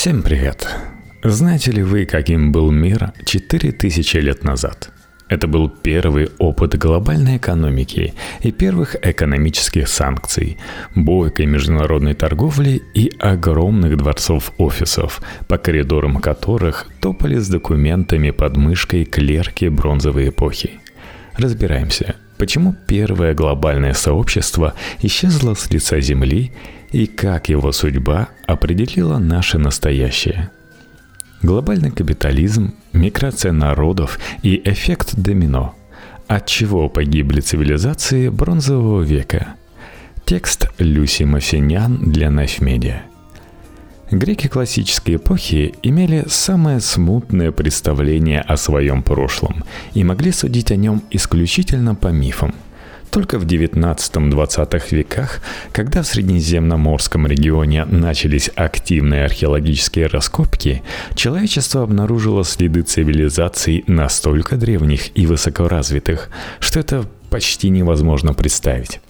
Всем привет! Знаете ли вы, каким был мир 4000 лет назад? Это был первый опыт глобальной экономики и первых экономических санкций, бойкой международной торговли и огромных дворцов-офисов, по коридорам которых топали с документами под мышкой клерки бронзовой эпохи. Разбираемся, почему первое глобальное сообщество исчезло с лица Земли и как его судьба определила наше настоящее – Глобальный капитализм, миграция народов и эффект домино. От чего погибли цивилизации бронзового века? Текст Люси Мафинян для Найфмедиа. Греки классической эпохи имели самое смутное представление о своем прошлом и могли судить о нем исключительно по мифам – только в 19-20 веках, когда в Средиземноморском регионе начались активные археологические раскопки, человечество обнаружило следы цивилизаций настолько древних и высокоразвитых, что это почти невозможно представить.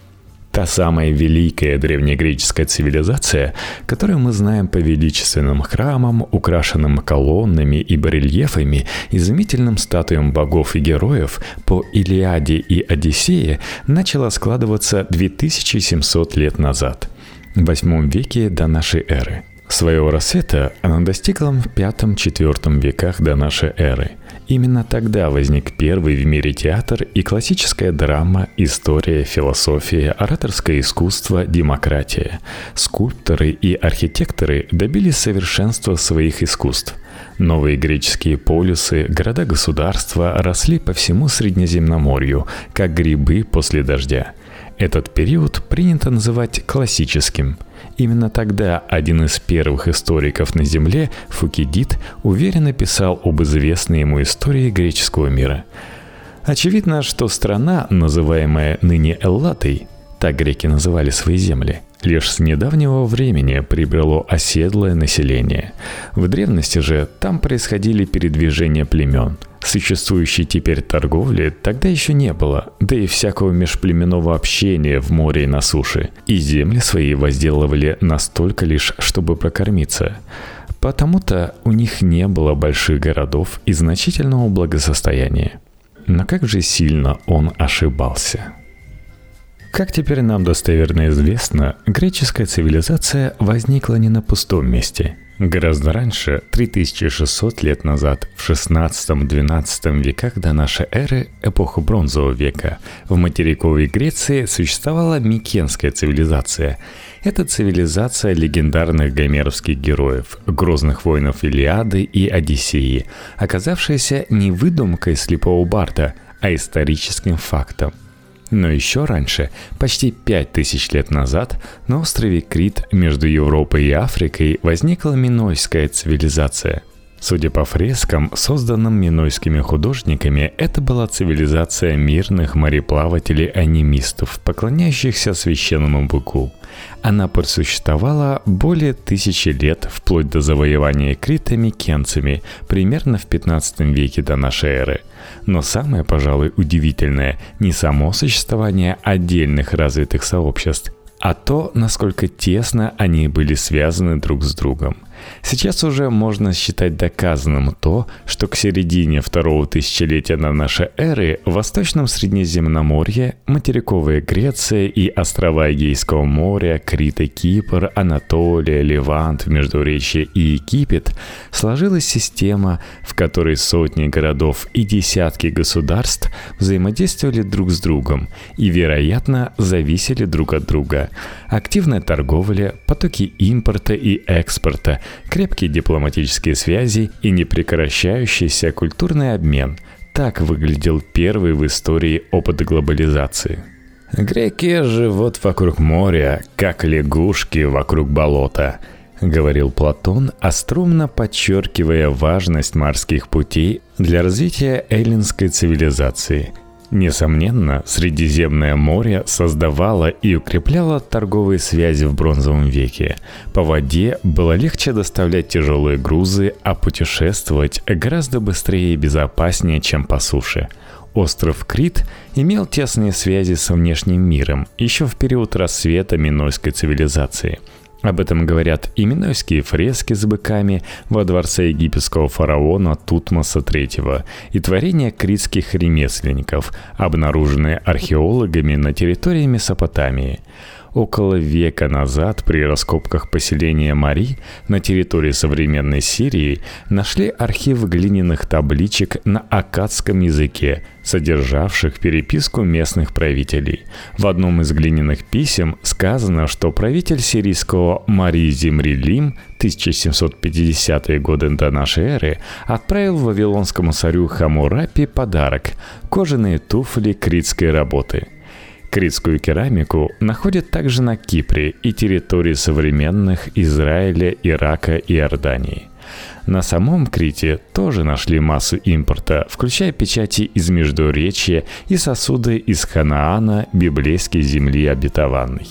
Та самая великая древнегреческая цивилизация, которую мы знаем по величественным храмам, украшенным колоннами и барельефами, изумительным статуям богов и героев, по Илиаде и Одиссее, начала складываться 2700 лет назад, в 8 веке до нашей эры. Своего рассвета она достигла в V-IV веках до нашей эры – Именно тогда возник первый в мире театр и классическая драма, история, философия, ораторское искусство, демократия. Скульпторы и архитекторы добились совершенства своих искусств. Новые греческие полюсы, города-государства росли по всему Среднеземноморью, как грибы после дождя. Этот период принято называть классическим – Именно тогда один из первых историков на Земле, Фукидид, уверенно писал об известной ему истории греческого мира. Очевидно, что страна, называемая ныне Эллатой, так греки называли свои земли, лишь с недавнего времени приобрело оседлое население. В древности же там происходили передвижения племен – Существующей теперь торговли тогда еще не было, да и всякого межплеменного общения в море и на суше. И земли свои возделывали настолько лишь, чтобы прокормиться. Потому-то у них не было больших городов и значительного благосостояния. Но как же сильно он ошибался. Как теперь нам достоверно известно, греческая цивилизация возникла не на пустом месте – Гораздо раньше, 3600 лет назад, в 16-12 веках до нашей эры, эпоху бронзового века, в материковой Греции существовала Микенская цивилизация. Это цивилизация легендарных гомеровских героев, грозных воинов Илиады и Одиссеи, оказавшаяся не выдумкой слепого барда, а историческим фактом – но еще раньше, почти пять тысяч лет назад, на острове Крит между Европой и Африкой возникла минойская цивилизация. Судя по фрескам, созданным минойскими художниками, это была цивилизация мирных мореплавателей-анимистов, поклоняющихся священному быку. Она просуществовала более тысячи лет, вплоть до завоевания критами кенцами, примерно в 15 веке до нашей эры. Но самое, пожалуй, удивительное не само существование отдельных развитых сообществ, а то, насколько тесно они были связаны друг с другом – Сейчас уже можно считать доказанным то, что к середине второго тысячелетия на нашей эры в Восточном Среднеземноморье, материковая Греция и острова Эгейского моря, Крит и Кипр, Анатолия, Ливант, Междуречье и Египет сложилась система, в которой сотни городов и десятки государств взаимодействовали друг с другом и, вероятно, зависели друг от друга. Активная торговля, потоки импорта и экспорта, крепкие дипломатические связи и непрекращающийся культурный обмен. Так выглядел первый в истории опыт глобализации. «Греки живут вокруг моря, как лягушки вокруг болота», — говорил Платон, остромно подчеркивая важность морских путей для развития эллинской цивилизации — Несомненно, Средиземное море создавало и укрепляло торговые связи в бронзовом веке. По воде было легче доставлять тяжелые грузы, а путешествовать гораздо быстрее и безопаснее, чем по суше. Остров Крит имел тесные связи со внешним миром еще в период рассвета Минойской цивилизации – Об этом говорят и минойские фрески с быками во дворце египетского фараона Тутмоса III и творения критских ремесленников, обнаруженные археологами на территории Месопотамии – около века назад при раскопках поселения Мари на территории современной Сирии нашли архив глиняных табличек на акадском языке, содержавших переписку местных правителей. В одном из глиняных писем сказано, что правитель сирийского Мари Зимрилим 1750-е годы до нашей эры отправил вавилонскому царю Хамурапи подарок – кожаные туфли критской работы – Критскую керамику находят также на Кипре и территории современных Израиля, Ирака и Иордании. На самом Крите тоже нашли массу импорта, включая печати из Междуречья и сосуды из Ханаана, библейской земли обетованной.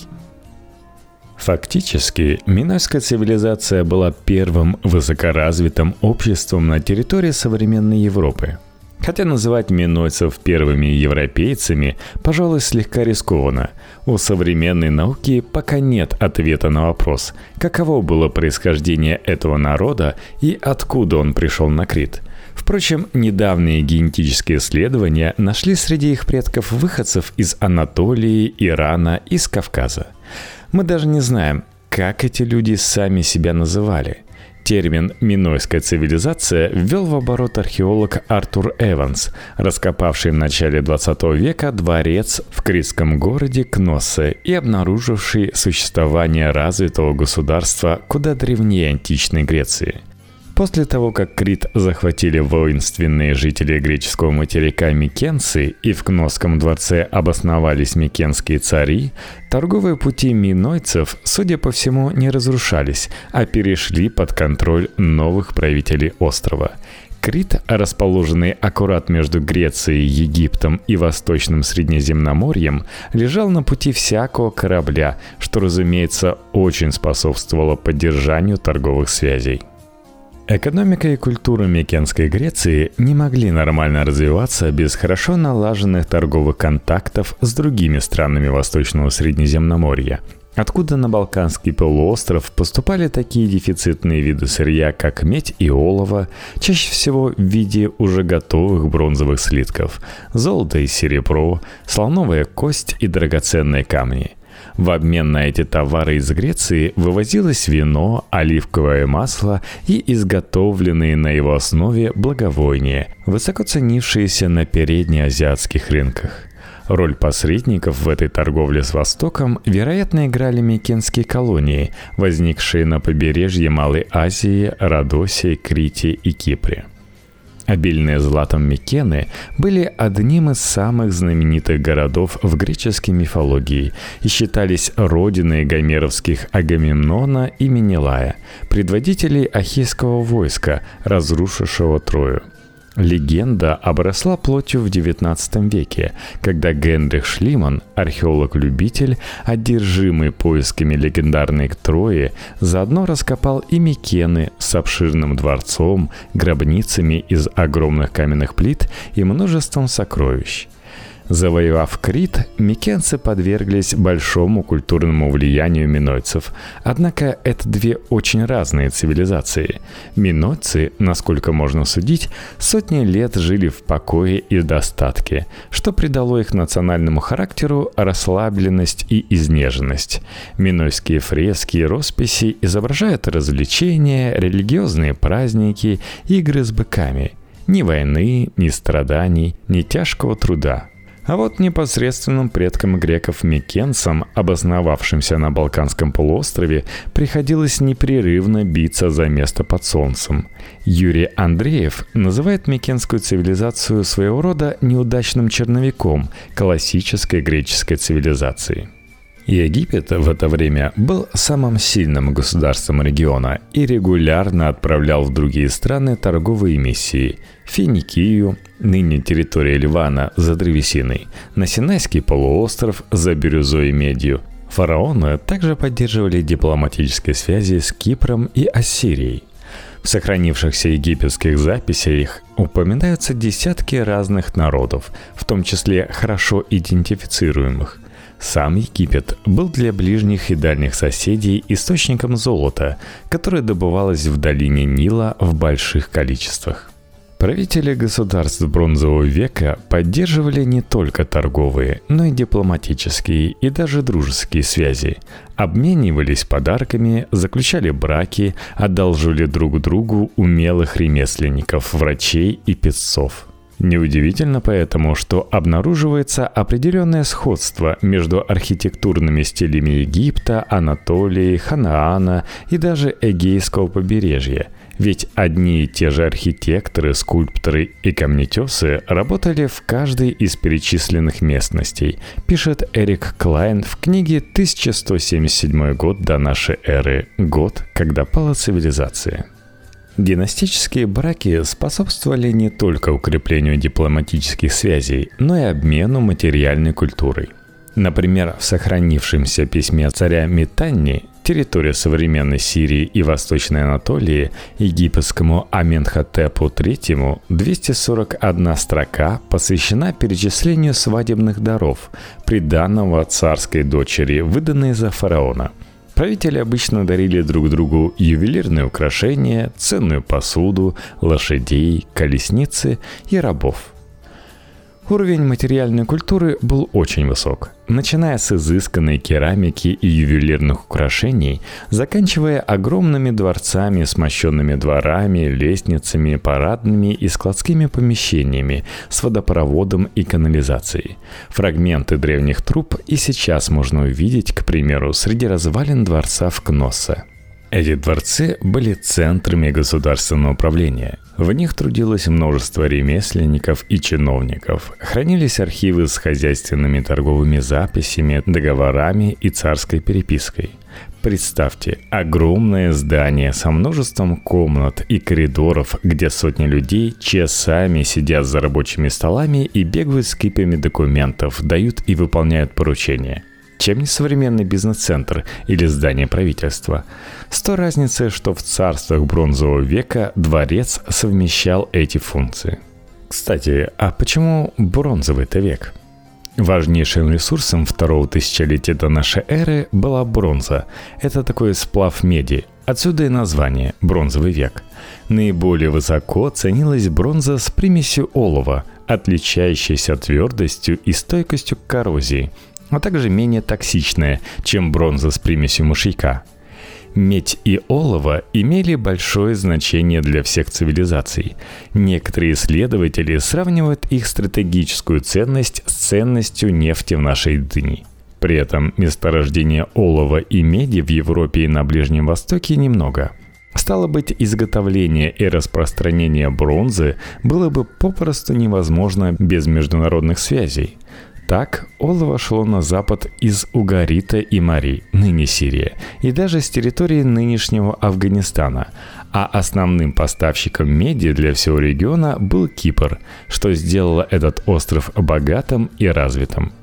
Фактически, Минойская цивилизация была первым высокоразвитым обществом на территории современной Европы – Хотя называть минойцев первыми европейцами, пожалуй, слегка рискованно. У современной науки пока нет ответа на вопрос, каково было происхождение этого народа и откуда он пришел на Крит. Впрочем, недавние генетические исследования нашли среди их предков выходцев из Анатолии, Ирана и с Кавказа. Мы даже не знаем, как эти люди сами себя называли – Термин «минойская цивилизация» ввел в оборот археолог Артур Эванс, раскопавший в начале 20 века дворец в критском городе Кноссе и обнаруживший существование развитого государства куда древнее античной Греции. После того, как Крит захватили воинственные жители греческого материка Микенцы и в Кносском дворце обосновались микенские цари, торговые пути минойцев, судя по всему, не разрушались, а перешли под контроль новых правителей острова. Крит, расположенный аккурат между Грецией, Египтом и Восточным Среднеземноморьем, лежал на пути всякого корабля, что, разумеется, очень способствовало поддержанию торговых связей. Экономика и культура Микенской Греции не могли нормально развиваться без хорошо налаженных торговых контактов с другими странами Восточного Среднеземноморья, откуда на Балканский полуостров поступали такие дефицитные виды сырья, как медь и олово, чаще всего в виде уже готовых бронзовых слитков, золото и серебро, слоновая кость и драгоценные камни – в обмен на эти товары из Греции вывозилось вино, оливковое масло и изготовленные на его основе благовония, высоко ценившиеся на переднеазиатских рынках. Роль посредников в этой торговле с Востоком, вероятно, играли микенские колонии, возникшие на побережье Малой Азии, Родосе, Крите и Кипре – Обильные златом Микены были одним из самых знаменитых городов в греческой мифологии и считались родиной гомеровских Агамемнона и Менелая, предводителей ахейского войска, разрушившего Трою – Легенда обросла плотью в XIX веке, когда Генрих Шлиман, археолог-любитель, одержимый поисками легендарной Трои, заодно раскопал и Микены с обширным дворцом, гробницами из огромных каменных плит и множеством сокровищ – Завоевав Крит, микенцы подверглись большому культурному влиянию минойцев. Однако это две очень разные цивилизации. Минойцы, насколько можно судить, сотни лет жили в покое и достатке, что придало их национальному характеру расслабленность и изнеженность. Минойские фрески и росписи изображают развлечения, религиозные праздники, игры с быками – ни войны, ни страданий, ни тяжкого труда. А вот непосредственным предкам греков Микенцам, обосновавшимся на Балканском полуострове, приходилось непрерывно биться за место под солнцем. Юрий Андреев называет микенскую цивилизацию своего рода неудачным черновиком классической греческой цивилизации. Египет в это время был самым сильным государством региона и регулярно отправлял в другие страны торговые миссии – Финикию, ныне территория Ливана, за древесиной, на Синайский полуостров за бирюзой и медью. Фараоны также поддерживали дипломатические связи с Кипром и Ассирией. В сохранившихся египетских записях упоминаются десятки разных народов, в том числе хорошо идентифицируемых – Сам Египет был для ближних и дальних соседей источником золота, которое добывалось в долине Нила в больших количествах. Правители государств бронзового века поддерживали не только торговые, но и дипломатические и даже дружеские связи, обменивались подарками, заключали браки, одалживали друг другу умелых ремесленников, врачей и песцов. Неудивительно поэтому, что обнаруживается определенное сходство между архитектурными стилями Египта, Анатолии, Ханаана и даже Эгейского побережья – ведь одни и те же архитекторы, скульпторы и камнетесы работали в каждой из перечисленных местностей, пишет Эрик Клайн в книге «1177 год до нашей эры. Год, когда пала цивилизация». Династические браки способствовали не только укреплению дипломатических связей, но и обмену материальной культурой. Например, в сохранившемся письме царя Митанни территория современной Сирии и Восточной Анатолии египетскому Аменхотепу III 241 строка посвящена перечислению свадебных даров, приданного царской дочери, выданные за фараона. Правители обычно дарили друг другу ювелирные украшения, ценную посуду, лошадей, колесницы и рабов – Уровень материальной культуры был очень высок, начиная с изысканной керамики и ювелирных украшений, заканчивая огромными дворцами с мощенными дворами, лестницами, парадными и складскими помещениями с водопроводом и канализацией. Фрагменты древних труб и сейчас можно увидеть, к примеру, среди развалин дворца в Кноссе. Эти дворцы были центрами государственного управления. В них трудилось множество ремесленников и чиновников. Хранились архивы с хозяйственными торговыми записями, договорами и царской перепиской. Представьте, огромное здание со множеством комнат и коридоров, где сотни людей часами сидят за рабочими столами и бегают с кипами документов, дают и выполняют поручения – чем не современный бизнес-центр или здание правительства. С той разницей, что в царствах бронзового века дворец совмещал эти функции. Кстати, а почему бронзовый-то век? Важнейшим ресурсом второго тысячелетия до нашей эры была бронза. Это такой сплав меди. Отсюда и название – бронзовый век. Наиболее высоко ценилась бронза с примесью олова, отличающаяся твердостью и стойкостью к коррозии – а также менее токсичная, чем бронза с примесью мышьяка. Медь и олово имели большое значение для всех цивилизаций. Некоторые исследователи сравнивают их стратегическую ценность с ценностью нефти в нашей дни. При этом месторождения олова и меди в Европе и на Ближнем Востоке немного – Стало быть, изготовление и распространение бронзы было бы попросту невозможно без международных связей. Так, олово шло на запад из Угарита и Мари, ныне Сирия, и даже с территории нынешнего Афганистана, а основным поставщиком меди для всего региона был Кипр, что сделало этот остров богатым и развитым.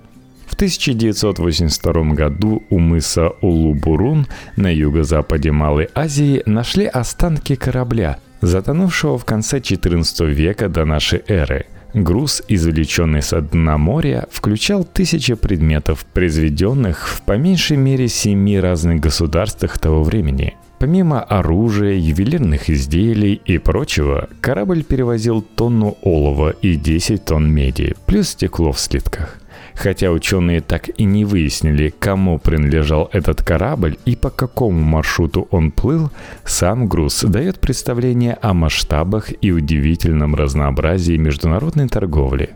В 1982 году у мыса Улубурун на юго-западе Малой Азии нашли останки корабля, затонувшего в конце 14 века до нашей эры – Груз, извлеченный со дна моря, включал тысячи предметов, произведенных в по меньшей мере семи разных государствах того времени. Помимо оружия, ювелирных изделий и прочего, корабль перевозил тонну олова и 10 тонн меди, плюс стекло в слитках. Хотя ученые так и не выяснили, кому принадлежал этот корабль и по какому маршруту он плыл, сам груз дает представление о масштабах и удивительном разнообразии международной торговли.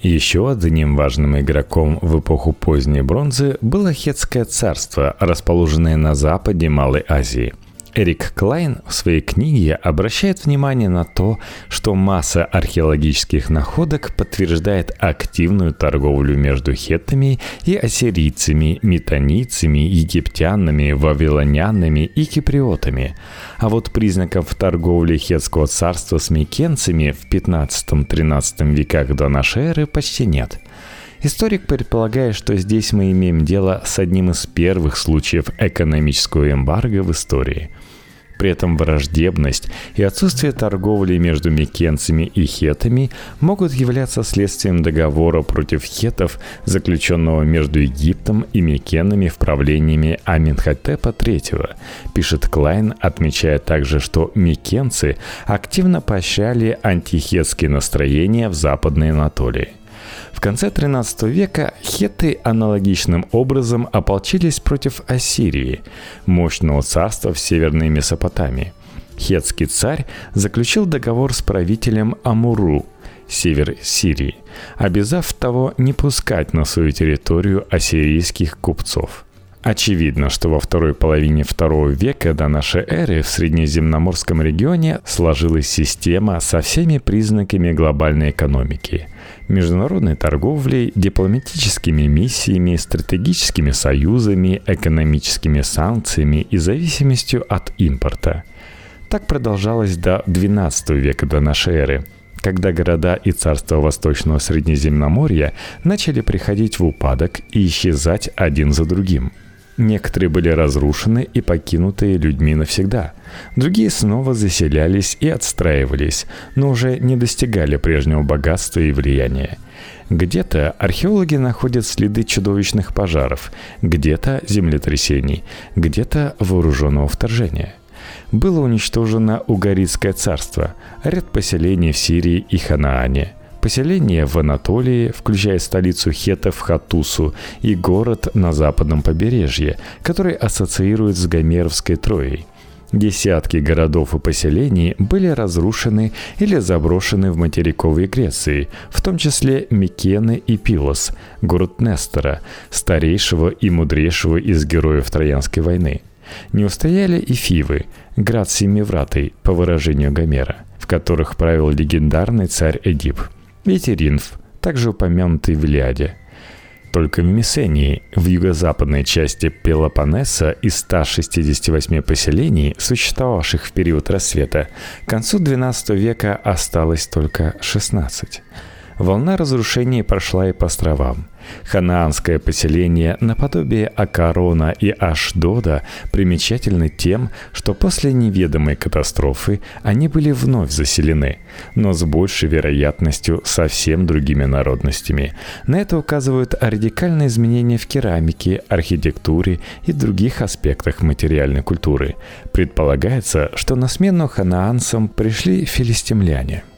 Еще одним важным игроком в эпоху поздней бронзы было Хетское царство, расположенное на западе Малой Азии – Эрик Клайн в своей книге обращает внимание на то, что масса археологических находок подтверждает активную торговлю между хеттами и ассирийцами, метанийцами, египтянами, вавилонянами и киприотами. А вот признаков торговли хетского царства с микенцами в 15-13 веках до нашей эры почти нет – Историк предполагает, что здесь мы имеем дело с одним из первых случаев экономического эмбарго в истории – При этом враждебность и отсутствие торговли между микенцами и хетами могут являться следствием договора против хетов, заключенного между Египтом и микенами в правлениями Аминхотепа III, пишет Клайн, отмечая также, что микенцы активно поощряли антихетские настроения в Западной Анатолии – конце XIII века хетты аналогичным образом ополчились против Ассирии, мощного царства в Северной Месопотамии. Хетский царь заключил договор с правителем Амуру, север Сирии, обязав того не пускать на свою территорию ассирийских купцов – Очевидно, что во второй половине второго века до нашей эры в Среднеземноморском регионе сложилась система со всеми признаками глобальной экономики – международной торговлей, дипломатическими миссиями, стратегическими союзами, экономическими санкциями и зависимостью от импорта. Так продолжалось до XII века до нашей эры – когда города и царства Восточного Среднеземноморья начали приходить в упадок и исчезать один за другим – Некоторые были разрушены и покинуты людьми навсегда. Другие снова заселялись и отстраивались, но уже не достигали прежнего богатства и влияния. Где-то археологи находят следы чудовищных пожаров, где-то землетрясений, где-то вооруженного вторжения. Было уничтожено Угаритское царство, ряд поселений в Сирии и Ханаане – Поселение в Анатолии, включая столицу хетов Хатусу и город на западном побережье, который ассоциирует с Гомеровской Троей. Десятки городов и поселений были разрушены или заброшены в материковой Греции, в том числе Микены и Пилос, город Нестора, старейшего и мудрейшего из героев Троянской войны. Не устояли и Фивы, град Семивратый, по выражению Гомера, в которых правил легендарный царь Эдип – Ветеринф, также упомянутый в Илиаде. Только в Месении, в юго-западной части Пелопоннеса из 168 поселений, существовавших в период рассвета, к концу XII века осталось только 16. Волна разрушений прошла и по островам. Ханаанское поселение наподобие Акарона и Ашдода примечательны тем, что после неведомой катастрофы они были вновь заселены, но с большей вероятностью совсем другими народностями. На это указывают радикальные изменения в керамике, архитектуре и других аспектах материальной культуры. Предполагается, что на смену ханаанцам пришли филистимляне –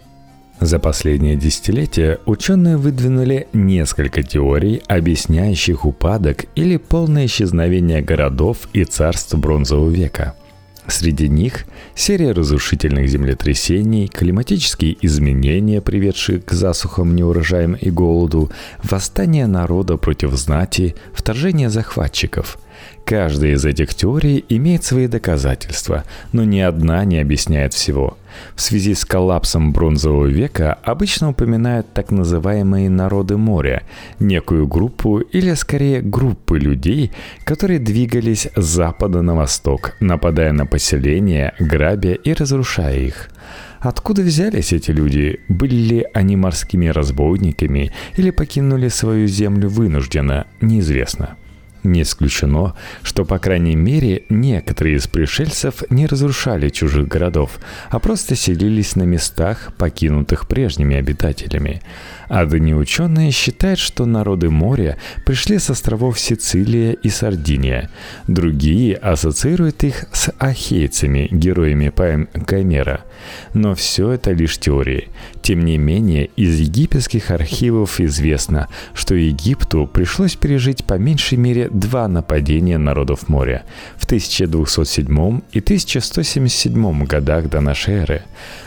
за последние десятилетия ученые выдвинули несколько теорий, объясняющих упадок или полное исчезновение городов и царств бронзового века. Среди них серия разрушительных землетрясений, климатические изменения, приведшие к засухам, неурожаям и голоду, восстание народа против знати, вторжение захватчиков – Каждая из этих теорий имеет свои доказательства, но ни одна не объясняет всего. В связи с коллапсом бронзового века обычно упоминают так называемые народы моря, некую группу или скорее группы людей, которые двигались с запада на восток, нападая на поселения, грабя и разрушая их. Откуда взялись эти люди? Были ли они морскими разбойниками или покинули свою землю вынужденно? Неизвестно. Не исключено, что, по крайней мере, некоторые из пришельцев не разрушали чужих городов, а просто селились на местах, покинутых прежними обитателями. Адыни ученые считают, что народы моря пришли с островов Сицилия и Сардиния. Другие ассоциируют их с ахейцами, героями поэм Гомера. Но все это лишь теории. Тем не менее, из египетских архивов известно, что Египту пришлось пережить по меньшей мере два нападения народов моря в 1207 и 1177 годах до нашей эры.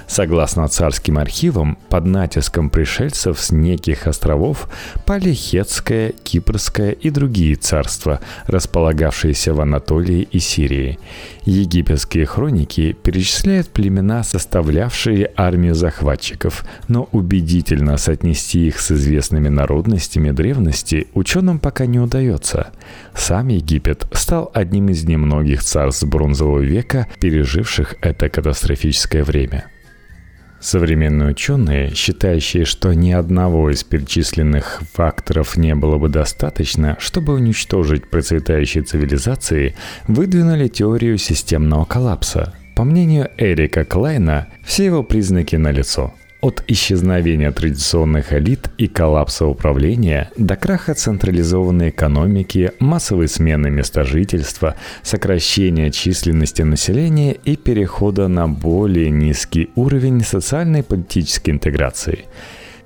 Согласно царским архивам, под натиском пришельцев с неких островов пали Хетское, Кипрское и другие царства, располагавшиеся в Анатолии и Сирии. Египетские хроники перечисляют племена, составлявшие армию захватчиков, но убедительно соотнести их с известными народностями древности ученым пока не удается. Сам Египет стал одним из немногих царств бронзового века, переживших это катастрофическое время. Современные ученые, считающие, что ни одного из перечисленных факторов не было бы достаточно, чтобы уничтожить процветающие цивилизации, выдвинули теорию системного коллапса, По мнению Эрика Клайна, все его признаки налицо. От исчезновения традиционных элит и коллапса управления до краха централизованной экономики, массовой смены места жительства, сокращения численности населения и перехода на более низкий уровень социальной и политической интеграции –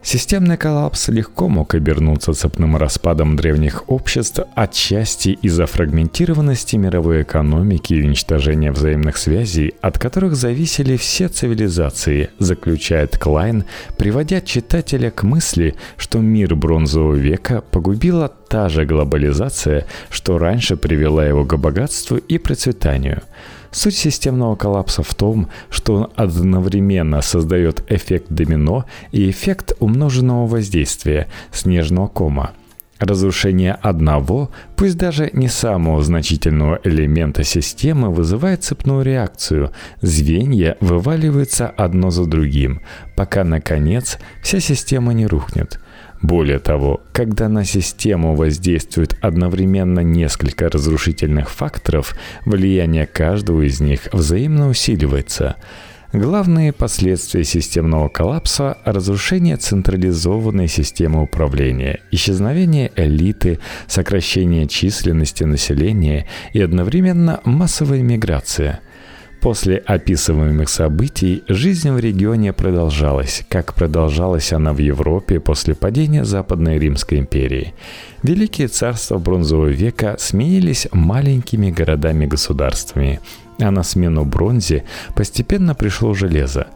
Системный коллапс легко мог обернуться цепным распадом древних обществ отчасти из-за фрагментированности мировой экономики и уничтожения взаимных связей, от которых зависели все цивилизации, заключает Клайн, приводя читателя к мысли, что мир бронзового века погубила та же глобализация, что раньше привела его к богатству и процветанию – Суть системного коллапса в том, что он одновременно создает эффект домино и эффект умноженного воздействия снежного кома. Разрушение одного, пусть даже не самого значительного элемента системы, вызывает цепную реакцию. Звенья вываливаются одно за другим, пока, наконец, вся система не рухнет. Более того, когда на систему воздействует одновременно несколько разрушительных факторов, влияние каждого из них взаимно усиливается. Главные последствия системного коллапса – разрушение централизованной системы управления, исчезновение элиты, сокращение численности населения и одновременно массовая миграция – После описываемых событий жизнь в регионе продолжалась, как продолжалась она в Европе после падения Западной Римской империи. Великие царства бронзового века сменились маленькими городами-государствами, а на смену бронзе постепенно пришло железо.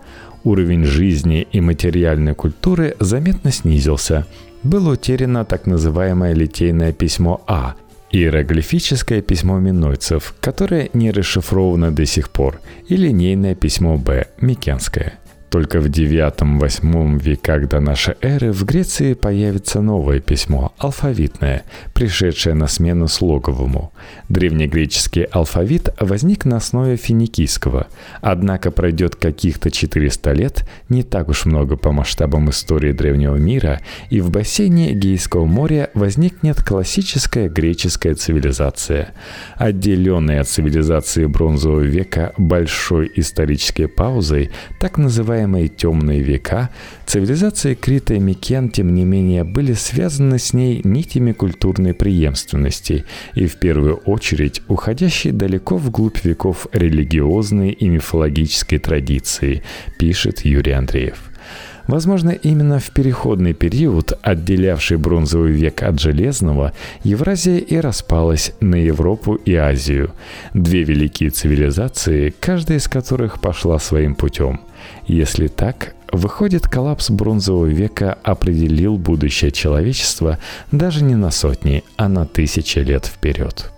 Уровень жизни и материальной культуры заметно снизился. Было утеряно так называемое литейное письмо А – Иероглифическое письмо минойцев, которое не расшифровано до сих пор, и линейное письмо Б, микенское – только в IX-VIII веках до нашей эры в Греции появится новое письмо, алфавитное, пришедшее на смену слоговому. Древнегреческий алфавит возник на основе финикийского, однако пройдет каких-то 400 лет, не так уж много по масштабам истории древнего мира, и в бассейне Эгейского моря возникнет классическая греческая цивилизация. Отделенная от цивилизации бронзового века большой исторической паузой, так называемая называемые темные века, цивилизации Крита и Микен, тем не менее, были связаны с ней нитями культурной преемственности и, в первую очередь, уходящей далеко вглубь веков религиозной и мифологической традиции, пишет Юрий Андреев. Возможно, именно в переходный период, отделявший бронзовый век от железного, Евразия и распалась на Европу и Азию. Две великие цивилизации, каждая из которых пошла своим путем. Если так, выходит, коллапс бронзового века определил будущее человечества даже не на сотни, а на тысячи лет вперед.